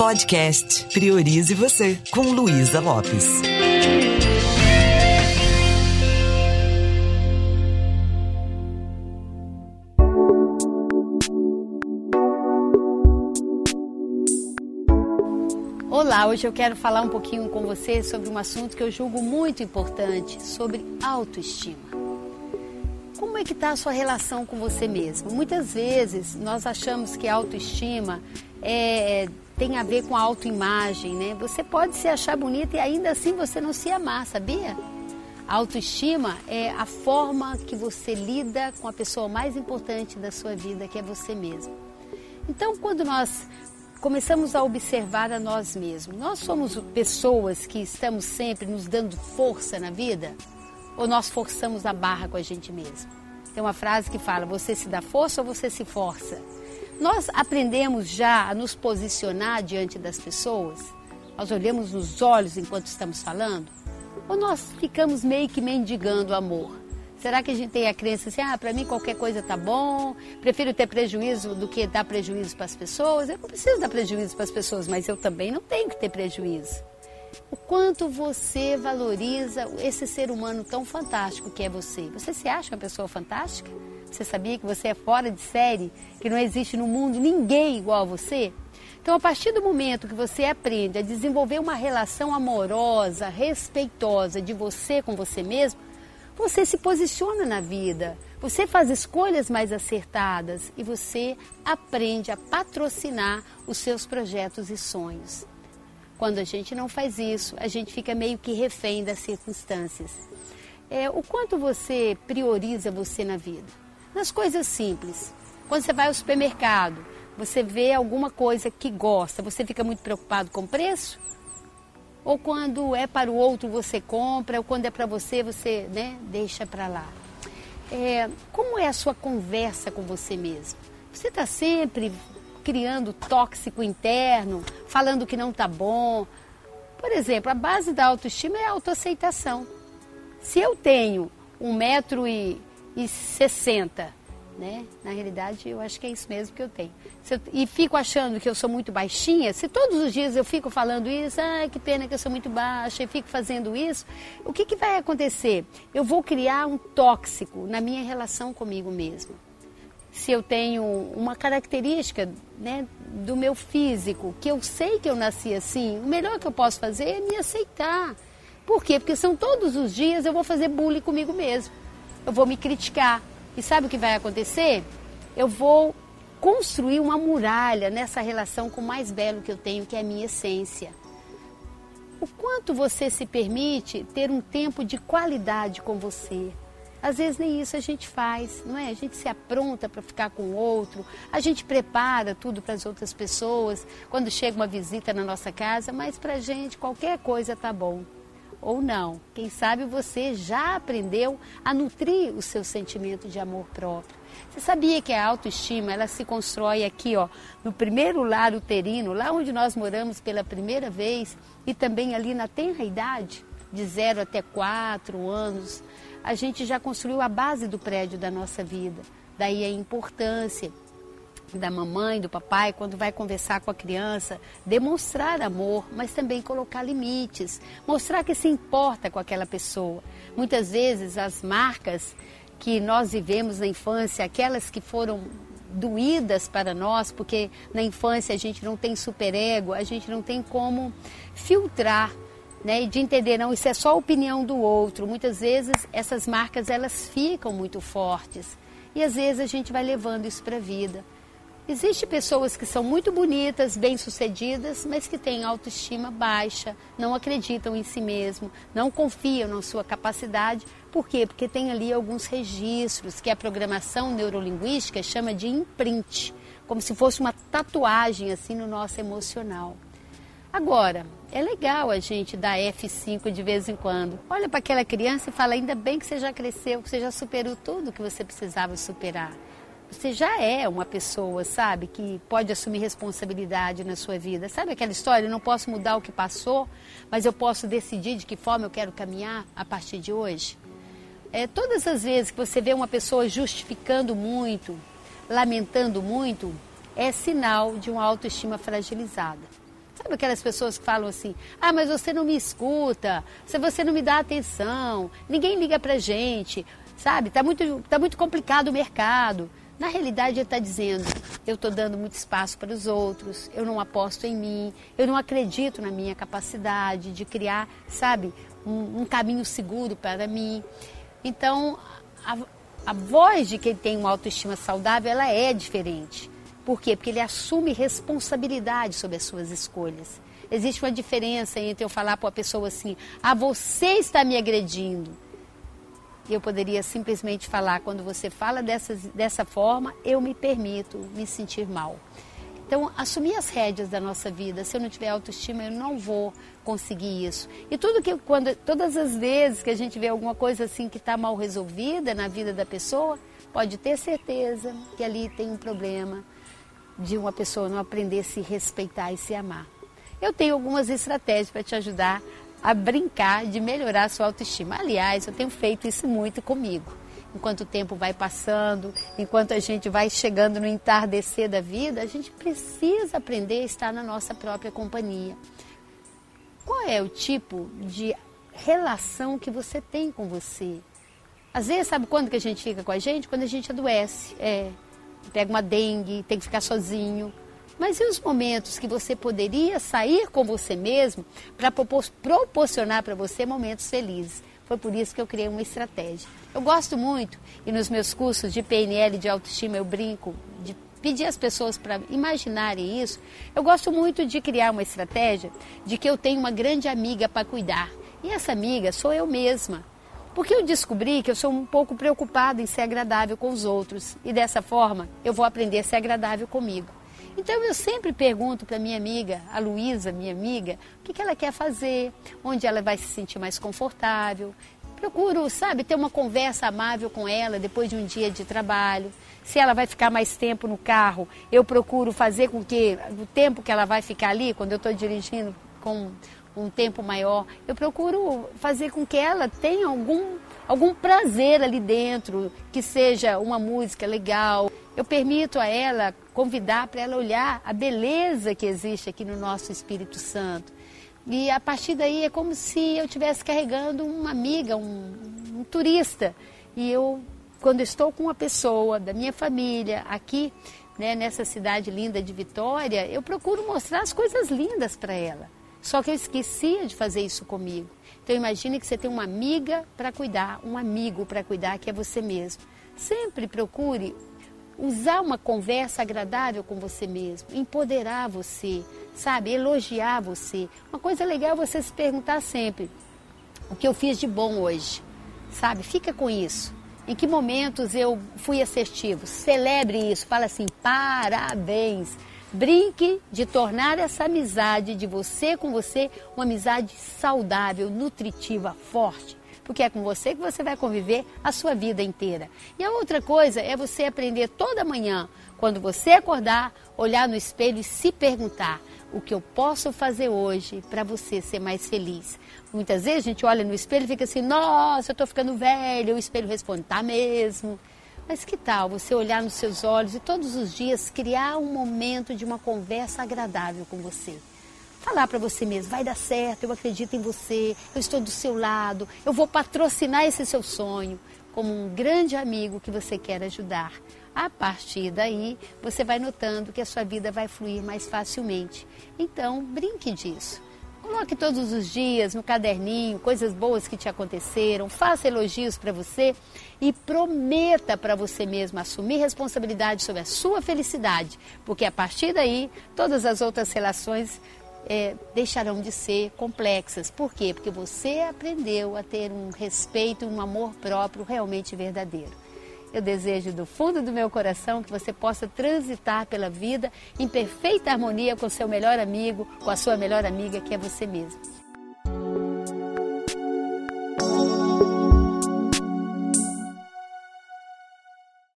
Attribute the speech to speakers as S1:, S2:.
S1: Podcast Priorize Você, com Luísa Lopes.
S2: Olá, hoje eu quero falar um pouquinho com você sobre um assunto que eu julgo muito importante, sobre autoestima. Como é que está a sua relação com você mesmo? Muitas vezes nós achamos que a autoestima é, tem a ver com a autoimagem, né? Você pode se achar bonita e ainda assim você não se amar, sabia? A autoestima é a forma que você lida com a pessoa mais importante da sua vida, que é você mesmo. Então, quando nós começamos a observar a nós mesmos, nós somos pessoas que estamos sempre nos dando força na vida ou nós forçamos a barra com a gente mesmo? Tem uma frase que fala: você se dá força ou você se força? Nós aprendemos já a nos posicionar diante das pessoas? Nós olhamos nos olhos enquanto estamos falando? Ou nós ficamos meio que mendigando amor? Será que a gente tem a crença assim, ah, para mim qualquer coisa tá bom, prefiro ter prejuízo do que dar prejuízo para as pessoas? Eu não preciso dar prejuízo para as pessoas, mas eu também não tenho que ter prejuízo. O quanto você valoriza esse ser humano tão fantástico que é você. Você se acha uma pessoa fantástica? Você sabia que você é fora de série, que não existe no mundo ninguém igual a você? Então, a partir do momento que você aprende a desenvolver uma relação amorosa, respeitosa de você com você mesmo, você se posiciona na vida, você faz escolhas mais acertadas e você aprende a patrocinar os seus projetos e sonhos. Quando a gente não faz isso, a gente fica meio que refém das circunstâncias. É, o quanto você prioriza você na vida? Nas coisas simples. Quando você vai ao supermercado, você vê alguma coisa que gosta, você fica muito preocupado com o preço? Ou quando é para o outro você compra, ou quando é para você você né, deixa para lá. É, como é a sua conversa com você mesmo? Você está sempre criando tóxico interno, falando que não está bom. Por exemplo, a base da autoestima é a autoaceitação. Se eu tenho um metro e, e sessenta né? Na realidade, eu acho que é isso mesmo que eu tenho. Eu, e fico achando que eu sou muito baixinha, se todos os dias eu fico falando isso, ah, que pena que eu sou muito baixa, e fico fazendo isso, o que, que vai acontecer? Eu vou criar um tóxico na minha relação comigo mesmo. Se eu tenho uma característica né, do meu físico, que eu sei que eu nasci assim, o melhor que eu posso fazer é me aceitar. Por quê? Porque são todos os dias eu vou fazer bullying comigo mesmo. Eu vou me criticar, e sabe o que vai acontecer? Eu vou construir uma muralha nessa relação com o mais belo que eu tenho, que é a minha essência. O quanto você se permite ter um tempo de qualidade com você? Às vezes nem isso a gente faz, não é? A gente se apronta para ficar com o outro, a gente prepara tudo para as outras pessoas quando chega uma visita na nossa casa, mas para a gente qualquer coisa tá bom ou não. Quem sabe você já aprendeu a nutrir o seu sentimento de amor próprio. Você sabia que a autoestima ela se constrói aqui, ó, no primeiro lar uterino, lá onde nós moramos pela primeira vez, e também ali na tenra idade, de 0 até 4 anos, a gente já construiu a base do prédio da nossa vida. Daí a importância da mamãe, do papai, quando vai conversar com a criança, demonstrar amor, mas também colocar limites, mostrar que se importa com aquela pessoa. Muitas vezes as marcas que nós vivemos na infância, aquelas que foram doídas para nós, porque na infância a gente não tem superego, a gente não tem como filtrar, né, de entender não, isso é só a opinião do outro. Muitas vezes essas marcas elas ficam muito fortes e às vezes a gente vai levando isso para a vida. Existem pessoas que são muito bonitas, bem-sucedidas, mas que têm autoestima baixa, não acreditam em si mesmo, não confiam na sua capacidade. Por quê? Porque tem ali alguns registros que a programação neurolinguística chama de imprint, como se fosse uma tatuagem assim no nosso emocional. Agora, é legal a gente dar F5 de vez em quando. Olha para aquela criança e fala: ainda bem que você já cresceu, que você já superou tudo que você precisava superar você já é uma pessoa, sabe, que pode assumir responsabilidade na sua vida. Sabe aquela história? Eu não posso mudar o que passou, mas eu posso decidir de que forma eu quero caminhar a partir de hoje. É, todas as vezes que você vê uma pessoa justificando muito, lamentando muito, é sinal de uma autoestima fragilizada. Sabe aquelas pessoas que falam assim: ah, mas você não me escuta, se você não me dá atenção, ninguém liga pra gente, sabe? Tá muito, tá muito complicado o mercado. Na realidade, ele está dizendo: eu estou dando muito espaço para os outros, eu não aposto em mim, eu não acredito na minha capacidade de criar, sabe, um, um caminho seguro para mim. Então, a, a voz de quem tem uma autoestima saudável, ela é diferente. Por quê? Porque ele assume responsabilidade sobre as suas escolhas. Existe uma diferença entre eu falar para uma pessoa assim: ah, você está me agredindo. E eu poderia simplesmente falar: quando você fala dessa, dessa forma, eu me permito me sentir mal. Então, assumir as rédeas da nossa vida. Se eu não tiver autoestima, eu não vou conseguir isso. E tudo que quando todas as vezes que a gente vê alguma coisa assim que está mal resolvida na vida da pessoa, pode ter certeza que ali tem um problema de uma pessoa não aprender a se respeitar e se amar. Eu tenho algumas estratégias para te ajudar a brincar de melhorar a sua autoestima. Aliás, eu tenho feito isso muito comigo enquanto o tempo vai passando, enquanto a gente vai chegando no entardecer da vida, a gente precisa aprender a estar na nossa própria companhia. Qual é o tipo de relação que você tem com você? Às vezes, sabe quando que a gente fica com a gente? Quando a gente adoece, é, pega uma dengue, tem que ficar sozinho. Mas e os momentos que você poderia sair com você mesmo para proporcionar para você momentos felizes? Foi por isso que eu criei uma estratégia. Eu gosto muito, e nos meus cursos de PNL de autoestima eu brinco, de pedir às pessoas para imaginarem isso. Eu gosto muito de criar uma estratégia de que eu tenho uma grande amiga para cuidar. E essa amiga sou eu mesma. Porque eu descobri que eu sou um pouco preocupada em ser agradável com os outros. E dessa forma eu vou aprender a ser agradável comigo. Então eu sempre pergunto para minha amiga, a Luísa, minha amiga, o que, que ela quer fazer, onde ela vai se sentir mais confortável. Procuro, sabe, ter uma conversa amável com ela depois de um dia de trabalho. Se ela vai ficar mais tempo no carro, eu procuro fazer com que o tempo que ela vai ficar ali, quando eu estou dirigindo com um tempo maior, eu procuro fazer com que ela tenha algum, algum prazer ali dentro, que seja uma música legal. Eu permito a ela convidar para ela olhar a beleza que existe aqui no nosso Espírito Santo. E a partir daí é como se eu estivesse carregando uma amiga, um, um turista. E eu, quando estou com uma pessoa da minha família aqui, né, nessa cidade linda de Vitória, eu procuro mostrar as coisas lindas para ela. Só que eu esquecia de fazer isso comigo. Então imagine que você tem uma amiga para cuidar, um amigo para cuidar, que é você mesmo. Sempre procure usar uma conversa agradável com você mesmo, empoderar você, sabe, elogiar você. Uma coisa legal é você se perguntar sempre: o que eu fiz de bom hoje? Sabe, fica com isso. Em que momentos eu fui assertivo? Celebre isso, fala assim: parabéns. Brinque de tornar essa amizade de você com você uma amizade saudável, nutritiva, forte porque é com você que você vai conviver a sua vida inteira. E a outra coisa é você aprender toda manhã, quando você acordar, olhar no espelho e se perguntar: o que eu posso fazer hoje para você ser mais feliz? Muitas vezes a gente olha no espelho e fica assim: nossa, eu estou ficando velho. O espelho responde: tá mesmo. Mas que tal você olhar nos seus olhos e todos os dias criar um momento de uma conversa agradável com você? Falar para você mesmo, vai dar certo, eu acredito em você, eu estou do seu lado, eu vou patrocinar esse seu sonho como um grande amigo que você quer ajudar. A partir daí, você vai notando que a sua vida vai fluir mais facilmente. Então, brinque disso. Coloque todos os dias no caderninho coisas boas que te aconteceram, faça elogios para você e prometa para você mesmo assumir responsabilidade sobre a sua felicidade, porque a partir daí todas as outras relações é, deixarão de ser complexas. Por quê? Porque você aprendeu a ter um respeito e um amor próprio realmente verdadeiro. Eu desejo do fundo do meu coração que você possa transitar pela vida em perfeita harmonia com seu melhor amigo, com a sua melhor amiga, que é você mesmo.